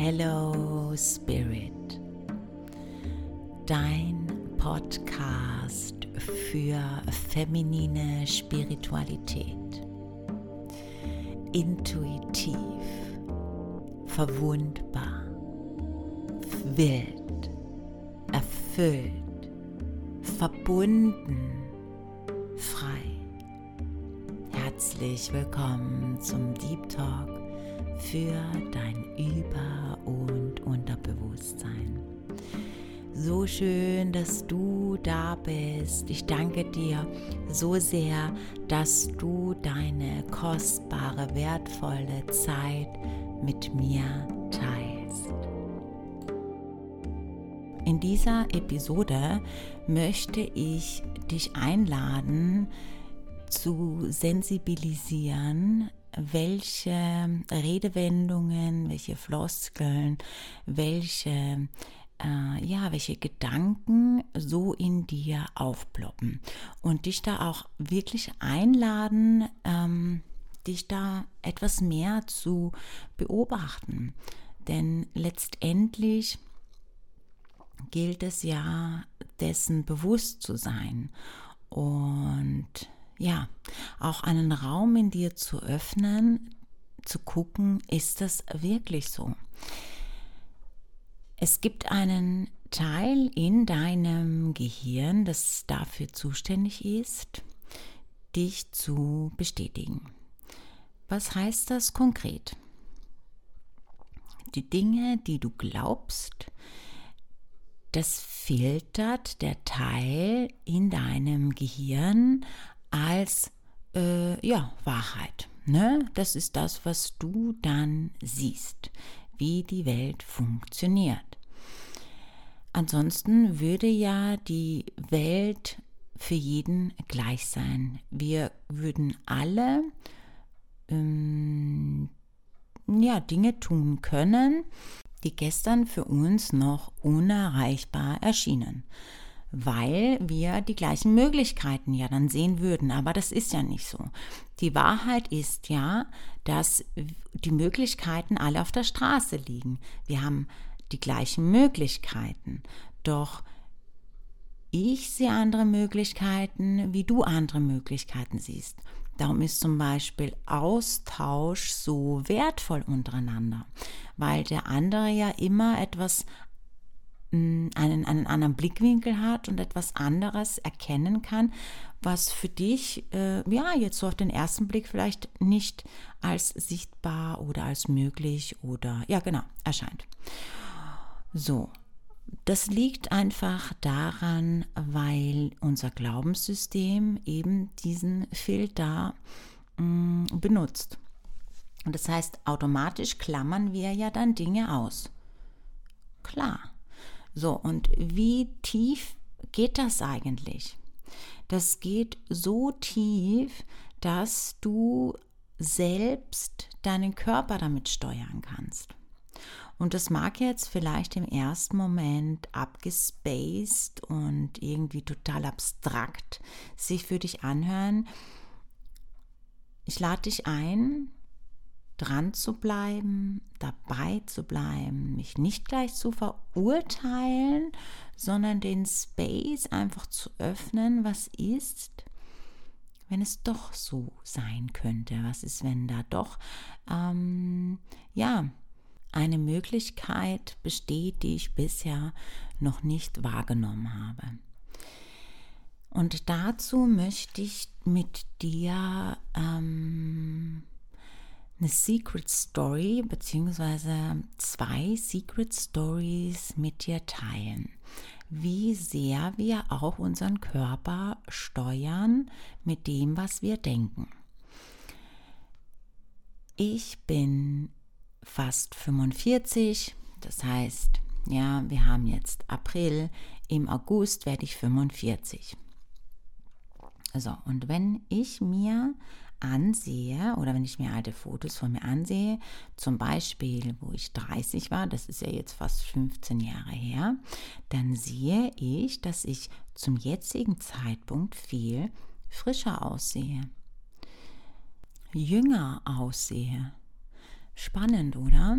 Hello Spirit, dein Podcast für feminine Spiritualität. Intuitiv, verwundbar, wild, erfüllt, verbunden, frei. Herzlich willkommen zum Deep Talk für dein Über- und Unterbewusstsein. So schön, dass du da bist. Ich danke dir so sehr, dass du deine kostbare, wertvolle Zeit mit mir teilst. In dieser Episode möchte ich dich einladen, zu sensibilisieren welche Redewendungen, welche Floskeln, welche äh, ja, welche Gedanken so in dir aufploppen und dich da auch wirklich einladen, ähm, dich da etwas mehr zu beobachten. Denn letztendlich gilt es ja, dessen bewusst zu sein und ja, auch einen Raum in dir zu öffnen, zu gucken, ist das wirklich so? Es gibt einen Teil in deinem Gehirn, das dafür zuständig ist, dich zu bestätigen. Was heißt das konkret? Die Dinge, die du glaubst, das filtert der Teil in deinem Gehirn als äh, ja, Wahrheit. Ne? Das ist das, was du dann siehst, wie die Welt funktioniert. Ansonsten würde ja die Welt für jeden gleich sein. Wir würden alle ähm, ja, Dinge tun können, die gestern für uns noch unerreichbar erschienen weil wir die gleichen Möglichkeiten ja dann sehen würden. Aber das ist ja nicht so. Die Wahrheit ist ja, dass die Möglichkeiten alle auf der Straße liegen. Wir haben die gleichen Möglichkeiten. Doch ich sehe andere Möglichkeiten, wie du andere Möglichkeiten siehst. Darum ist zum Beispiel Austausch so wertvoll untereinander, weil der andere ja immer etwas einen, einen anderen Blickwinkel hat und etwas anderes erkennen kann, was für dich äh, ja jetzt so auf den ersten Blick vielleicht nicht als sichtbar oder als möglich oder ja genau erscheint. So, das liegt einfach daran, weil unser Glaubenssystem eben diesen Filter mh, mm, benutzt. Und das heißt, automatisch klammern wir ja dann Dinge aus. Klar, so, und wie tief geht das eigentlich? Das geht so tief, dass du selbst deinen Körper damit steuern kannst. Und das mag jetzt vielleicht im ersten Moment abgespaced und irgendwie total abstrakt sich für dich anhören. Ich lade dich ein, dran zu bleiben, dabei zu bleiben, mich nicht gleich zu verurteilen, sondern den Space einfach zu öffnen, was ist, wenn es doch so sein könnte? Was ist, wenn da doch, ähm, ja, eine Möglichkeit besteht, die ich bisher noch nicht wahrgenommen habe? Und dazu möchte ich mit dir ähm, eine Secret Story beziehungsweise zwei Secret Stories mit dir teilen. Wie sehr wir auch unseren Körper steuern mit dem, was wir denken. Ich bin fast 45, das heißt, ja, wir haben jetzt April, im August werde ich 45. So, und wenn ich mir ansehe oder wenn ich mir alte Fotos von mir ansehe, zum Beispiel, wo ich 30 war, das ist ja jetzt fast 15 Jahre her, dann sehe ich, dass ich zum jetzigen Zeitpunkt viel frischer aussehe, jünger aussehe. Spannend, oder?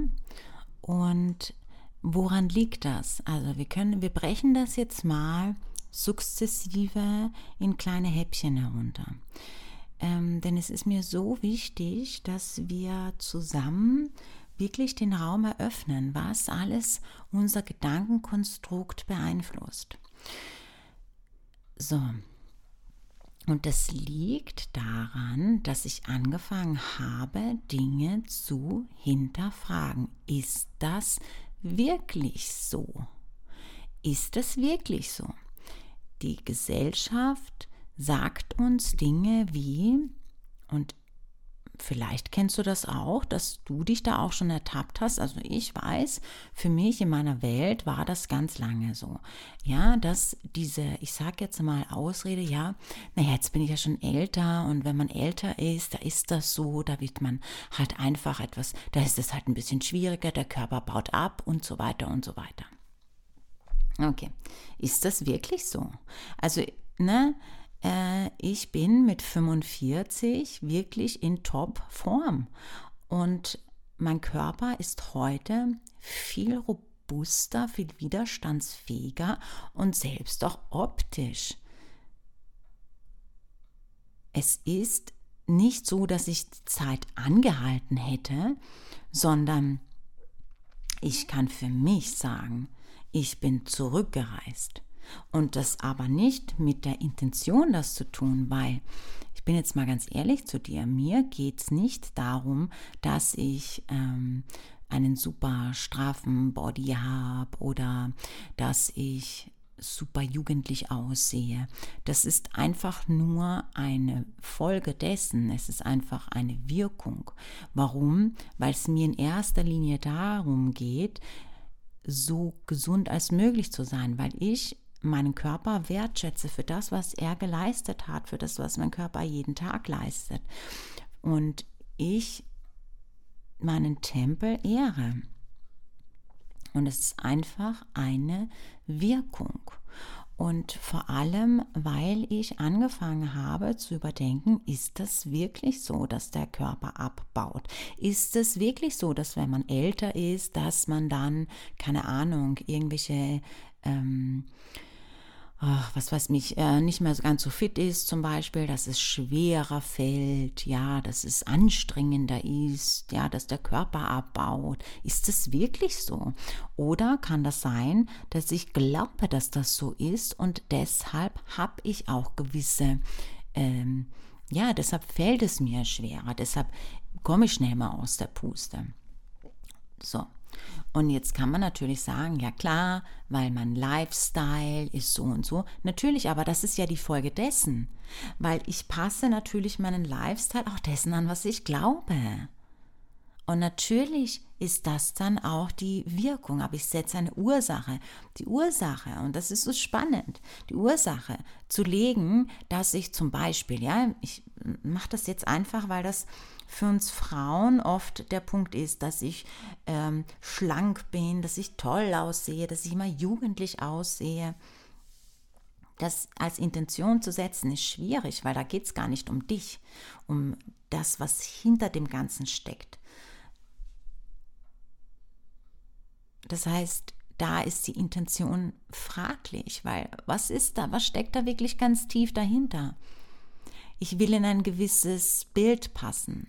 Und woran liegt das? Also wir können, wir brechen das jetzt mal sukzessive in kleine Häppchen herunter. Ähm, denn es ist mir so wichtig, dass wir zusammen wirklich den Raum eröffnen, was alles unser Gedankenkonstrukt beeinflusst. So. Und das liegt daran, dass ich angefangen habe, Dinge zu hinterfragen. Ist das wirklich so? Ist es wirklich so? Die Gesellschaft sagt uns Dinge wie, und Vielleicht kennst du das auch, dass du dich da auch schon ertappt hast. Also ich weiß, für mich in meiner Welt war das ganz lange so. Ja, dass diese, ich sage jetzt mal Ausrede, ja, naja, jetzt bin ich ja schon älter und wenn man älter ist, da ist das so, da wird man halt einfach etwas, da ist es halt ein bisschen schwieriger, der Körper baut ab und so weiter und so weiter. Okay, ist das wirklich so? Also, ne, äh, ich bin mit 45 wirklich in Top-Form. Und mein Körper ist heute viel robuster, viel widerstandsfähiger und selbst auch optisch. Es ist nicht so, dass ich die Zeit angehalten hätte, sondern ich kann für mich sagen, ich bin zurückgereist. Und das aber nicht mit der Intention, das zu tun, weil ich bin jetzt mal ganz ehrlich zu dir, mir geht es nicht darum, dass ich ähm, einen super straffen Body habe oder dass ich super jugendlich aussehe. Das ist einfach nur eine Folge dessen. Es ist einfach eine Wirkung. Warum? Weil es mir in erster Linie darum geht, so gesund als möglich zu sein, weil ich meinen Körper wertschätze für das, was er geleistet hat, für das, was mein Körper jeden Tag leistet. Und ich meinen Tempel ehre. Und es ist einfach eine Wirkung. Und vor allem, weil ich angefangen habe zu überdenken, ist das wirklich so, dass der Körper abbaut? Ist es wirklich so, dass wenn man älter ist, dass man dann, keine Ahnung, irgendwelche ähm, ach, was weiß mich, äh, nicht mehr ganz so fit ist zum Beispiel, dass es schwerer fällt, ja, dass es anstrengender ist, ja, dass der Körper abbaut. Ist es wirklich so? Oder kann das sein, dass ich glaube, dass das so ist und deshalb habe ich auch gewisse, ähm, ja, deshalb fällt es mir schwerer, deshalb komme ich schnell mal aus der Puste. So, und jetzt kann man natürlich sagen, ja klar, weil mein Lifestyle ist so und so. Natürlich, aber das ist ja die Folge dessen, weil ich passe natürlich meinen Lifestyle auch dessen an, was ich glaube. Und natürlich ist das dann auch die Wirkung, aber ich setze eine Ursache. Die Ursache, und das ist so spannend, die Ursache zu legen, dass ich zum Beispiel, ja, ich mache das jetzt einfach, weil das für uns Frauen oft der Punkt ist, dass ich ähm, schlank bin, dass ich toll aussehe, dass ich immer jugendlich aussehe. Das als Intention zu setzen ist schwierig, weil da geht es gar nicht um dich, um das, was hinter dem Ganzen steckt. Das heißt, da ist die Intention fraglich, weil was ist da, was steckt da wirklich ganz tief dahinter? Ich will in ein gewisses Bild passen.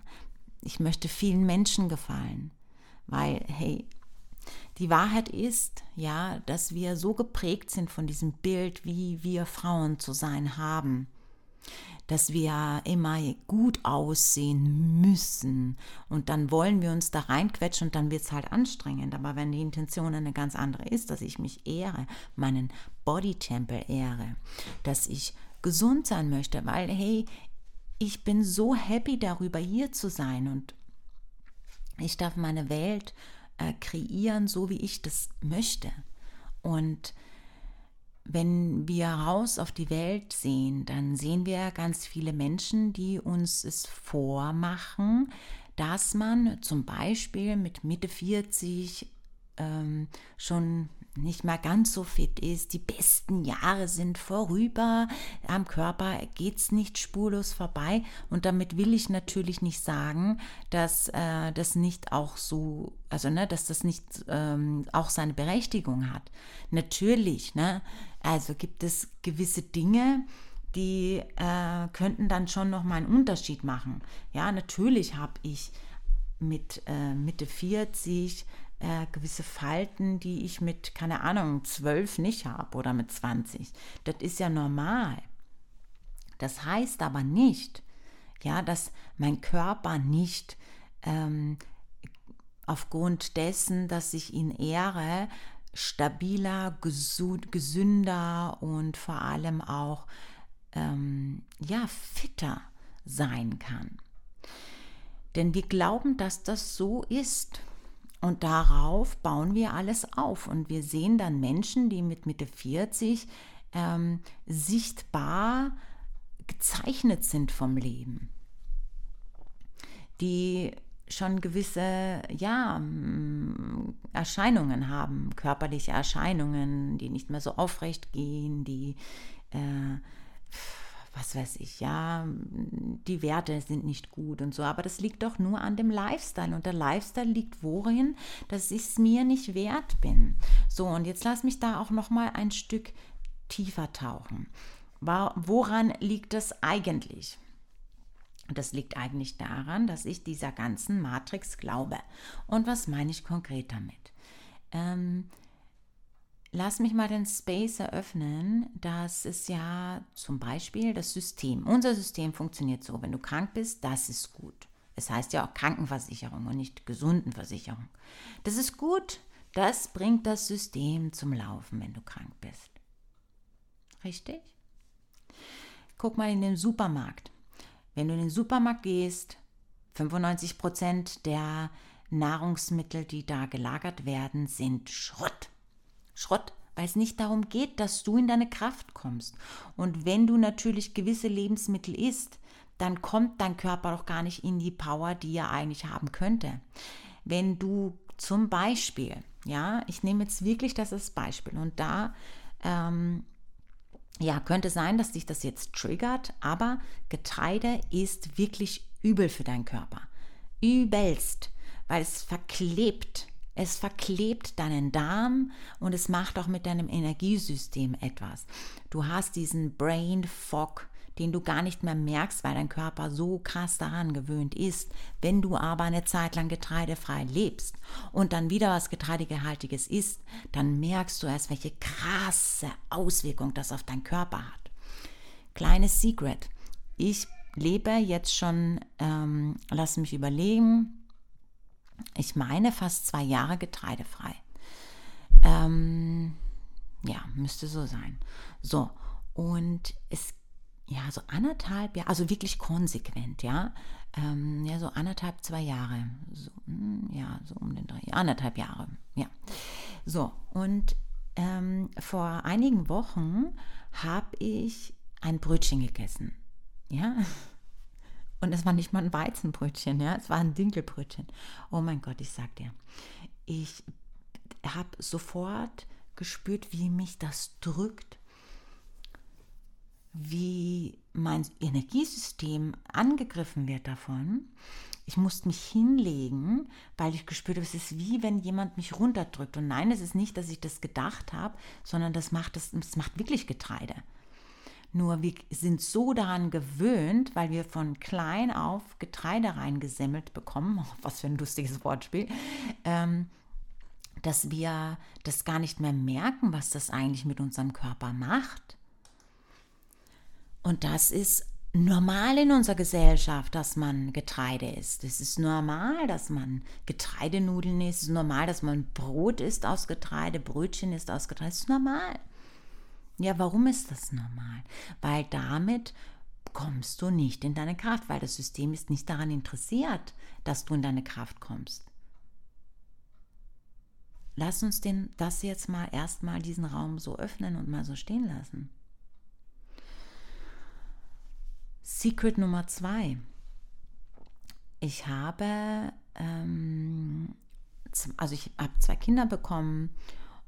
Ich möchte vielen Menschen gefallen, weil, hey, die Wahrheit ist, ja, dass wir so geprägt sind von diesem Bild, wie wir Frauen zu sein haben, dass wir immer gut aussehen müssen und dann wollen wir uns da reinquetschen und dann wird es halt anstrengend. Aber wenn die Intention eine ganz andere ist, dass ich mich ehre, meinen Bodytempel ehre, dass ich gesund sein möchte, weil hey, ich bin so happy darüber hier zu sein und ich darf meine Welt äh, kreieren, so wie ich das möchte. Und wenn wir raus auf die Welt sehen, dann sehen wir ganz viele Menschen, die uns es vormachen, dass man zum Beispiel mit Mitte 40 ähm, schon nicht mehr ganz so fit ist, die besten Jahre sind vorüber, am Körper geht es nicht spurlos vorbei. Und damit will ich natürlich nicht sagen, dass äh, das nicht auch so, also ne, dass das nicht ähm, auch seine Berechtigung hat. Natürlich, ne? Also gibt es gewisse Dinge, die äh, könnten dann schon noch mal einen Unterschied machen. Ja, natürlich habe ich mit äh, Mitte 40 äh, gewisse Falten, die ich mit, keine Ahnung, 12 nicht habe oder mit 20. Das ist ja normal. Das heißt aber nicht, ja, dass mein Körper nicht ähm, aufgrund dessen, dass ich ihn ehre, stabiler, gesünder und vor allem auch ähm, ja, fitter sein kann. Denn wir glauben, dass das so ist. Und darauf bauen wir alles auf. Und wir sehen dann Menschen, die mit Mitte 40 ähm, sichtbar gezeichnet sind vom Leben, die schon gewisse ja, mm, Erscheinungen haben, körperliche Erscheinungen, die nicht mehr so aufrecht gehen, die äh, was weiß ich, ja, die Werte sind nicht gut und so, aber das liegt doch nur an dem Lifestyle und der Lifestyle liegt worin, dass ich es mir nicht wert bin. So, und jetzt lass mich da auch noch mal ein Stück tiefer tauchen. Woran liegt das eigentlich? Das liegt eigentlich daran, dass ich dieser ganzen Matrix glaube. Und was meine ich konkret damit? Ähm, Lass mich mal den Space eröffnen. Das ist ja zum Beispiel das System. Unser System funktioniert so, wenn du krank bist, das ist gut. Es heißt ja auch Krankenversicherung und nicht Gesundenversicherung. Das ist gut. Das bringt das System zum Laufen, wenn du krank bist. Richtig? Guck mal in den Supermarkt. Wenn du in den Supermarkt gehst, 95 Prozent der Nahrungsmittel, die da gelagert werden, sind Schrott. Schrott, weil es nicht darum geht, dass du in deine Kraft kommst. Und wenn du natürlich gewisse Lebensmittel isst, dann kommt dein Körper doch gar nicht in die Power, die er eigentlich haben könnte. Wenn du zum Beispiel, ja, ich nehme jetzt wirklich das als Beispiel und da ähm, ja, könnte sein, dass dich das jetzt triggert, aber Getreide ist wirklich übel für deinen Körper. Übelst, weil es verklebt es verklebt deinen Darm und es macht auch mit deinem Energiesystem etwas. Du hast diesen Brain Fog, den du gar nicht mehr merkst, weil dein Körper so krass daran gewöhnt ist. Wenn du aber eine Zeit lang getreidefrei lebst und dann wieder was Getreidegehaltiges isst, dann merkst du erst, welche krasse Auswirkung das auf deinen Körper hat. Kleines Secret. Ich lebe jetzt schon, ähm, lass mich überlegen, ich meine, fast zwei Jahre getreidefrei. Ähm, ja, müsste so sein. So, und es, ja, so anderthalb Jahre, also wirklich konsequent, ja. Ähm, ja, so anderthalb, zwei Jahre. So, hm, ja, so um den drei, anderthalb Jahre, ja. So, und ähm, vor einigen Wochen habe ich ein Brötchen gegessen. Ja, und es war nicht mal ein Weizenbrötchen, ja, es war ein Dinkelbrötchen. Oh mein Gott, ich sag dir, ich habe sofort gespürt, wie mich das drückt, wie mein Energiesystem angegriffen wird davon. Ich musste mich hinlegen, weil ich gespürt habe, es ist wie wenn jemand mich runterdrückt. Und nein, es ist nicht, dass ich das gedacht habe, sondern das macht, das, das macht wirklich Getreide. Nur wir sind so daran gewöhnt, weil wir von klein auf Getreide reingesemmelt bekommen, was für ein lustiges Wortspiel, ähm, dass wir das gar nicht mehr merken, was das eigentlich mit unserem Körper macht. Und das ist normal in unserer Gesellschaft, dass man Getreide isst. Es ist normal, dass man Getreidenudeln isst. Es ist normal, dass man Brot isst aus Getreide, Brötchen isst aus Getreide. Es ist normal. Ja, warum ist das normal? Weil damit kommst du nicht in deine Kraft, weil das System ist nicht daran interessiert, dass du in deine Kraft kommst. Lass uns den, das jetzt mal erstmal diesen Raum so öffnen und mal so stehen lassen. Secret Nummer zwei. Ich habe, ähm, also ich habe zwei Kinder bekommen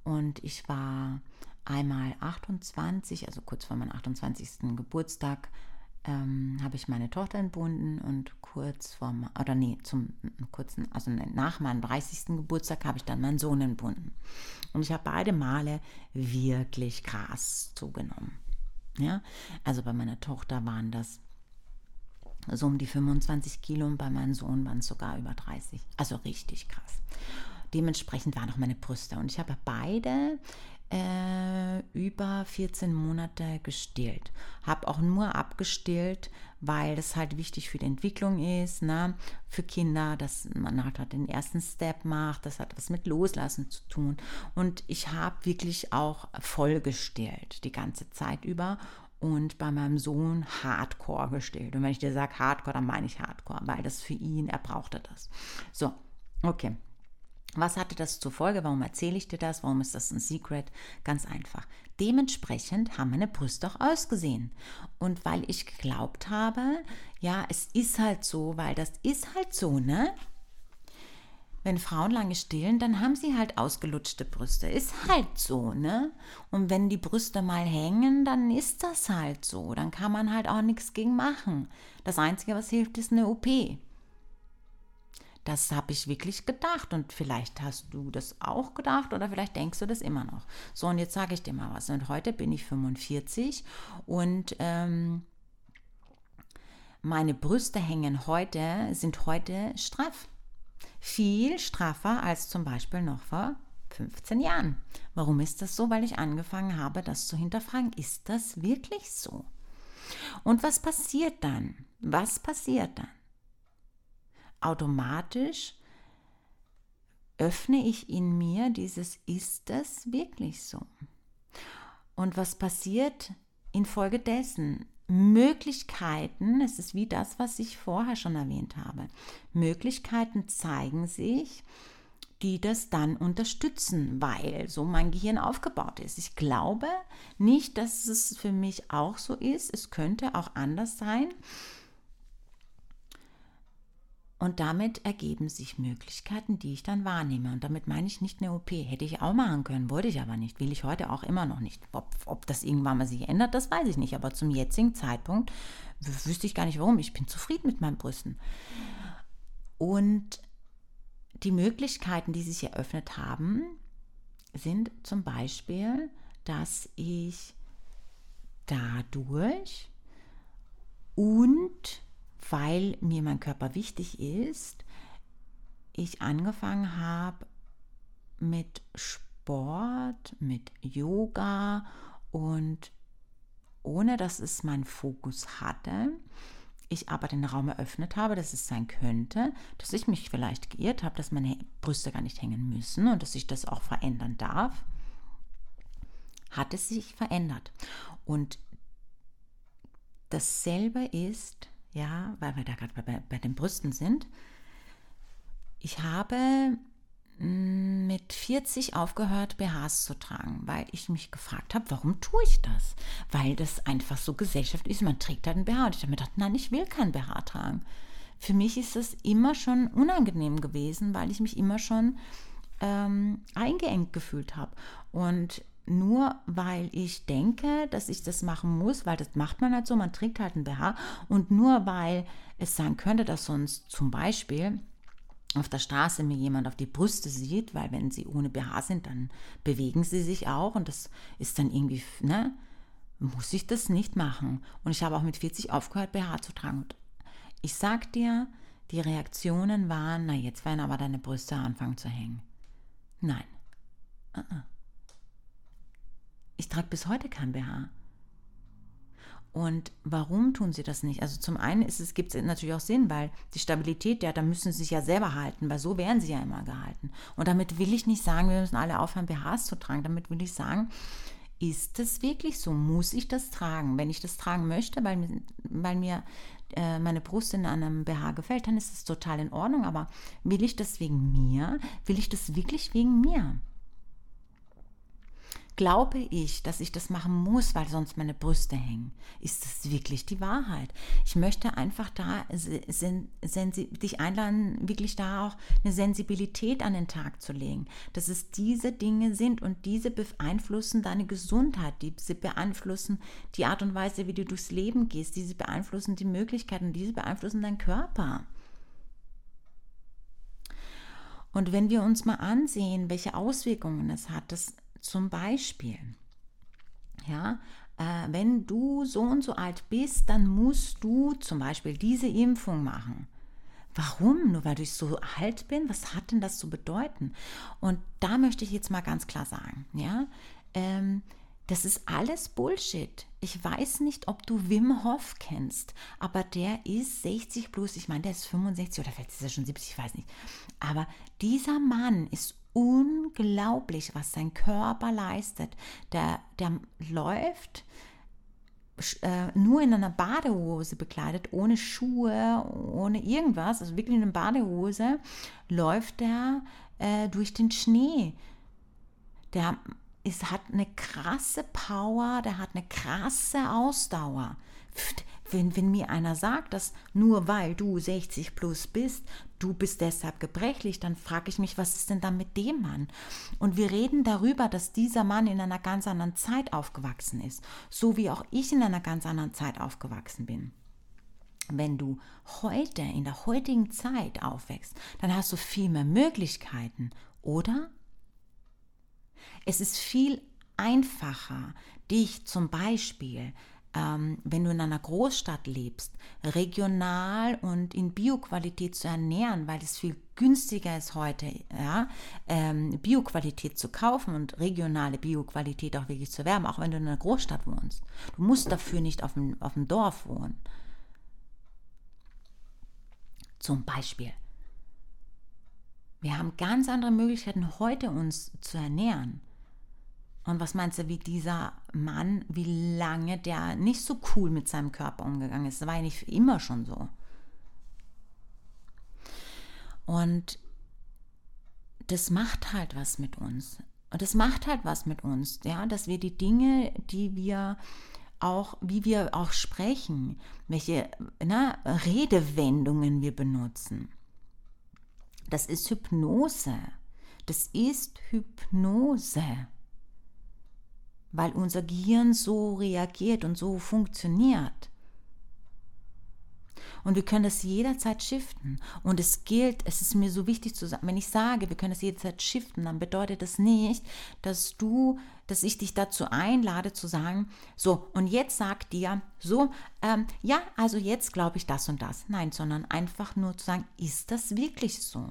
Und ich war einmal 28, also kurz vor meinem 28. Geburtstag, ähm, habe ich meine Tochter entbunden und kurz vor, oder nee, zum kurzen, also nach meinem 30. Geburtstag habe ich dann meinen Sohn entbunden. Und ich habe beide Male wirklich krass zugenommen. Ja, also bei meiner Tochter waren das so um die 25 Kilo und bei meinem Sohn waren es sogar über 30. Also richtig krass. Dementsprechend waren auch meine Brüste. Und ich habe beide äh, über 14 Monate gestillt. Habe auch nur abgestillt, weil das halt wichtig für die Entwicklung ist, ne? für Kinder, dass man halt den ersten Step macht, das hat was mit Loslassen zu tun. Und ich habe wirklich auch voll gestillt, die ganze Zeit über und bei meinem Sohn Hardcore gestillt. Und wenn ich dir sage Hardcore, dann meine ich Hardcore, weil das für ihn, er brauchte das. So, okay. Was hatte das zur Folge? Warum erzähle ich dir das? Warum ist das ein Secret? Ganz einfach. Dementsprechend haben meine Brüste auch ausgesehen. Und weil ich geglaubt habe, ja, es ist halt so, weil das ist halt so, ne? Wenn Frauen lange stillen, dann haben sie halt ausgelutschte Brüste. Ist halt so, ne? Und wenn die Brüste mal hängen, dann ist das halt so. Dann kann man halt auch nichts gegen machen. Das Einzige, was hilft, ist eine OP. Das habe ich wirklich gedacht und vielleicht hast du das auch gedacht oder vielleicht denkst du das immer noch. So, und jetzt sage ich dir mal was. Und heute bin ich 45 und ähm, meine Brüste hängen heute, sind heute straff. Viel straffer als zum Beispiel noch vor 15 Jahren. Warum ist das so? Weil ich angefangen habe, das zu hinterfragen. Ist das wirklich so? Und was passiert dann? Was passiert dann? Automatisch öffne ich in mir dieses Ist das wirklich so? Und was passiert infolgedessen? Möglichkeiten, es ist wie das, was ich vorher schon erwähnt habe. Möglichkeiten zeigen sich, die das dann unterstützen, weil so mein Gehirn aufgebaut ist. Ich glaube nicht, dass es für mich auch so ist. Es könnte auch anders sein. Und damit ergeben sich Möglichkeiten, die ich dann wahrnehme. Und damit meine ich nicht eine OP. Hätte ich auch machen können, wollte ich aber nicht. Will ich heute auch immer noch nicht. Ob, ob das irgendwann mal sich ändert, das weiß ich nicht. Aber zum jetzigen Zeitpunkt wüsste ich gar nicht warum. Ich bin zufrieden mit meinen Brüsten. Und die Möglichkeiten, die sich eröffnet haben, sind zum Beispiel, dass ich dadurch und weil mir mein Körper wichtig ist, ich angefangen habe mit Sport, mit Yoga und ohne dass es meinen Fokus hatte, ich aber den Raum eröffnet habe, dass es sein könnte, dass ich mich vielleicht geirrt habe, dass meine Brüste gar nicht hängen müssen und dass ich das auch verändern darf, hat es sich verändert. Und dasselbe ist ja, weil wir da gerade bei, bei den Brüsten sind. Ich habe mm, mit 40 aufgehört, BHs zu tragen, weil ich mich gefragt habe, warum tue ich das? Weil das einfach so Gesellschaft ist. Man trägt halt einen BH. Und ich habe mir gedacht, nein, ich will keinen BH tragen. Für mich ist das immer schon unangenehm gewesen, weil ich mich immer schon ähm, eingeengt gefühlt habe. Und nur weil ich denke, dass ich das machen muss, weil das macht man halt so, man trägt halt ein BH und nur weil es sein könnte, dass sonst zum Beispiel auf der Straße mir jemand auf die Brüste sieht, weil wenn sie ohne BH sind, dann bewegen sie sich auch und das ist dann irgendwie, ne, muss ich das nicht machen. Und ich habe auch mit 40 aufgehört, BH zu tragen. Und ich sag dir, die Reaktionen waren, na jetzt werden aber deine Brüste anfangen zu hängen. Nein. Uh -uh. Ich trage bis heute kein BH. Und warum tun sie das nicht? Also zum einen gibt es natürlich auch Sinn, weil die Stabilität, ja, da müssen sie sich ja selber halten, weil so werden sie ja immer gehalten. Und damit will ich nicht sagen, wir müssen alle aufhören, BHs zu tragen. Damit will ich sagen, ist es wirklich so? Muss ich das tragen? Wenn ich das tragen möchte, weil, weil mir äh, meine Brust in einem BH gefällt, dann ist es total in Ordnung. Aber will ich das wegen mir? Will ich das wirklich wegen mir? Glaube ich, dass ich das machen muss, weil sonst meine Brüste hängen? Ist das wirklich die Wahrheit? Ich möchte einfach da dich einladen, wirklich da auch eine Sensibilität an den Tag zu legen, dass es diese Dinge sind und diese beeinflussen deine Gesundheit, diese beeinflussen die Art und Weise, wie du durchs Leben gehst, diese beeinflussen die Möglichkeiten, diese beeinflussen deinen Körper. Und wenn wir uns mal ansehen, welche Auswirkungen es hat, das zum Beispiel, ja, äh, wenn du so und so alt bist, dann musst du zum Beispiel diese Impfung machen. Warum? Nur weil ich so alt bin? Was hat denn das zu bedeuten? Und da möchte ich jetzt mal ganz klar sagen, ja, ähm, das ist alles Bullshit. Ich weiß nicht, ob du Wim Hof kennst, aber der ist 60 plus. Ich meine, der ist 65 oder vielleicht ist er schon 70, ich weiß nicht. Aber dieser Mann ist unglaublich, was sein Körper leistet. Der, der läuft äh, nur in einer Badehose bekleidet, ohne Schuhe, ohne irgendwas, also wirklich in einer Badehose, läuft er äh, durch den Schnee. Der ist, hat eine krasse Power, der hat eine krasse Ausdauer. Wenn, wenn mir einer sagt, dass nur weil du 60 plus bist, du bist deshalb gebrechlich, dann frage ich mich, was ist denn da mit dem Mann? Und wir reden darüber, dass dieser Mann in einer ganz anderen Zeit aufgewachsen ist, so wie auch ich in einer ganz anderen Zeit aufgewachsen bin. Wenn du heute, in der heutigen Zeit aufwächst, dann hast du viel mehr Möglichkeiten, oder? Es ist viel einfacher, dich zum Beispiel, ähm, wenn du in einer Großstadt lebst, regional und in Bioqualität zu ernähren, weil es viel günstiger ist heute, ja, ähm, Bioqualität zu kaufen und regionale Bioqualität auch wirklich zu werben, auch wenn du in einer Großstadt wohnst. Du musst dafür nicht auf dem, auf dem Dorf wohnen. Zum Beispiel. Wir haben ganz andere Möglichkeiten, heute uns zu ernähren. Und was meinst du, wie dieser Mann, wie lange der nicht so cool mit seinem Körper umgegangen ist? Das war ja nicht immer schon so. Und das macht halt was mit uns. Und das macht halt was mit uns, ja, dass wir die Dinge, die wir auch, wie wir auch sprechen, welche na, Redewendungen wir benutzen. Das ist Hypnose. Das ist Hypnose. Weil unser Gehirn so reagiert und so funktioniert. Und wir können das jederzeit shiften. Und es gilt, es ist mir so wichtig zu sagen, wenn ich sage, wir können das jederzeit shiften, dann bedeutet das nicht, dass du, dass ich dich dazu einlade zu sagen, so, und jetzt sag dir, so, ähm, ja, also jetzt glaube ich das und das. Nein, sondern einfach nur zu sagen, ist das wirklich so?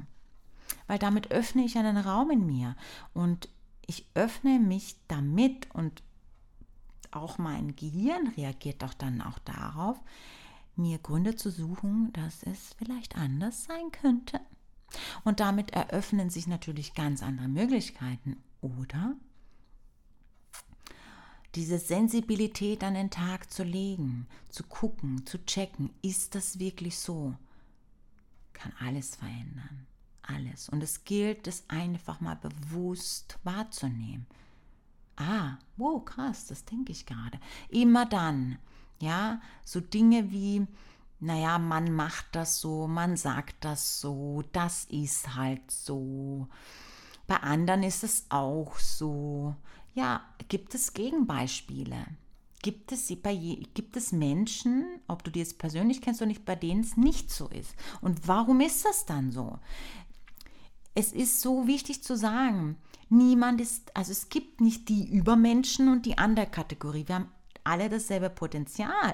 Weil damit öffne ich einen Raum in mir und ich öffne mich damit und auch mein Gehirn reagiert doch dann auch darauf, mir Gründe zu suchen, dass es vielleicht anders sein könnte. Und damit eröffnen sich natürlich ganz andere Möglichkeiten, oder? Diese Sensibilität an den Tag zu legen, zu gucken, zu checken, ist das wirklich so, kann alles verändern. Alles. Und es gilt, es einfach mal bewusst wahrzunehmen. Ah, wow, krass, das denke ich gerade. Immer dann, ja, so Dinge wie, naja, man macht das so, man sagt das so, das ist halt so. Bei anderen ist es auch so. Ja, gibt es Gegenbeispiele? Gibt es, je, gibt es Menschen, ob du die jetzt persönlich kennst oder nicht, bei denen es nicht so ist? Und warum ist das dann so? Es ist so wichtig zu sagen, niemand ist, also es gibt nicht die Übermenschen und die andere Kategorie. Wir haben alle dasselbe Potenzial.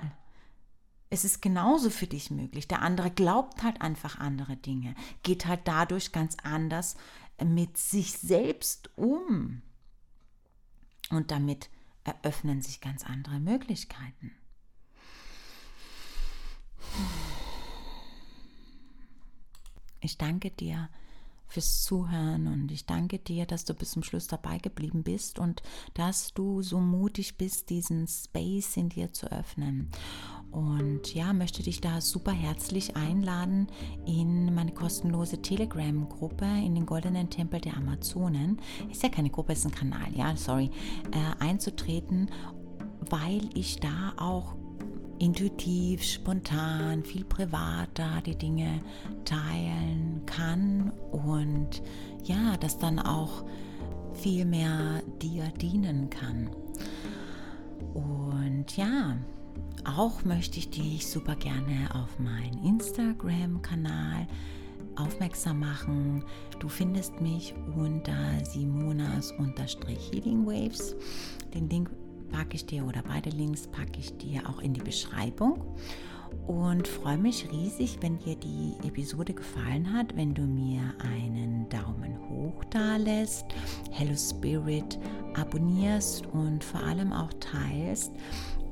Es ist genauso für dich möglich. Der andere glaubt halt einfach andere Dinge, geht halt dadurch ganz anders mit sich selbst um. Und damit eröffnen sich ganz andere Möglichkeiten. Ich danke dir fürs Zuhören und ich danke dir, dass du bis zum Schluss dabei geblieben bist und dass du so mutig bist, diesen Space in dir zu öffnen. Und ja, möchte dich da super herzlich einladen, in meine kostenlose Telegram-Gruppe in den Goldenen Tempel der Amazonen. Ist ja keine Gruppe, ist ein Kanal, ja, sorry, äh, einzutreten, weil ich da auch intuitiv, spontan, viel privater die Dinge teilen kann und ja, das dann auch viel mehr dir dienen kann. Und ja, auch möchte ich dich super gerne auf meinen Instagram-Kanal aufmerksam machen. Du findest mich unter Simonas-Healing Waves. Den Link packe ich dir oder beide Links packe ich dir auch in die Beschreibung. Und freue mich riesig, wenn dir die Episode gefallen hat, wenn du mir einen Daumen hoch da lässt, Hello Spirit abonnierst und vor allem auch teilst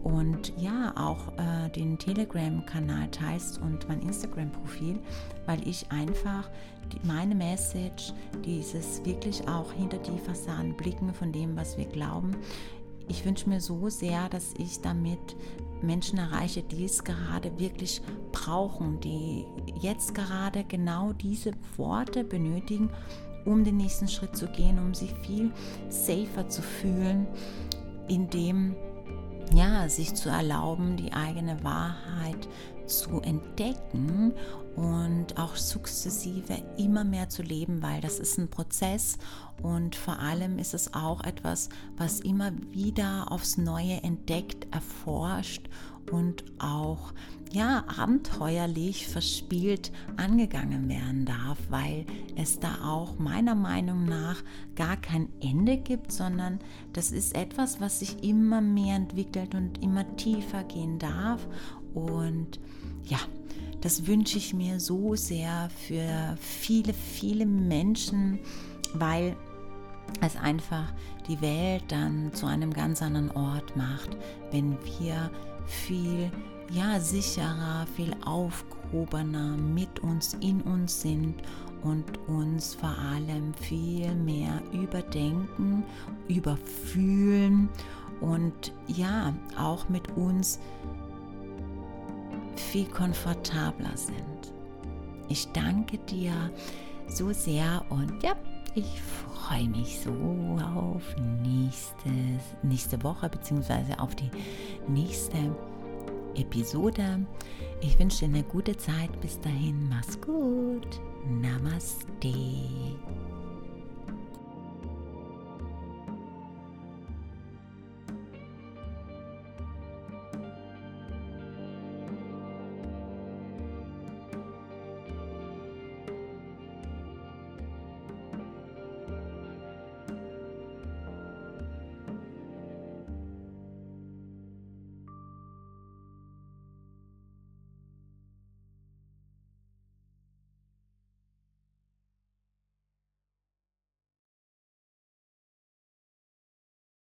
und ja, auch äh, den Telegram-Kanal teilst und mein Instagram-Profil, weil ich einfach die, meine Message, dieses wirklich auch hinter die Fassaden blicken von dem, was wir glauben, ich wünsche mir so sehr, dass ich damit Menschen erreiche, die es gerade wirklich brauchen, die jetzt gerade genau diese Worte benötigen, um den nächsten Schritt zu gehen, um sich viel safer zu fühlen, indem ja, sich zu erlauben, die eigene Wahrheit zu entdecken und auch sukzessive immer mehr zu leben, weil das ist ein Prozess und vor allem ist es auch etwas, was immer wieder aufs Neue entdeckt, erforscht und auch ja abenteuerlich verspielt angegangen werden darf, weil es da auch meiner Meinung nach gar kein Ende gibt, sondern das ist etwas, was sich immer mehr entwickelt und immer tiefer gehen darf. Und ja, das wünsche ich mir so sehr für viele, viele Menschen, weil es einfach die Welt dann zu einem ganz anderen Ort macht, wenn wir viel ja sicherer, viel aufgehobener mit uns in uns sind und uns vor allem viel mehr überdenken, überfühlen und ja auch mit uns viel komfortabler sind. Ich danke dir so sehr und ja, ich freue mich so auf nächstes, nächste Woche bzw. auf die nächste Episode. Ich wünsche dir eine gute Zeit. Bis dahin, mach's gut. Namaste.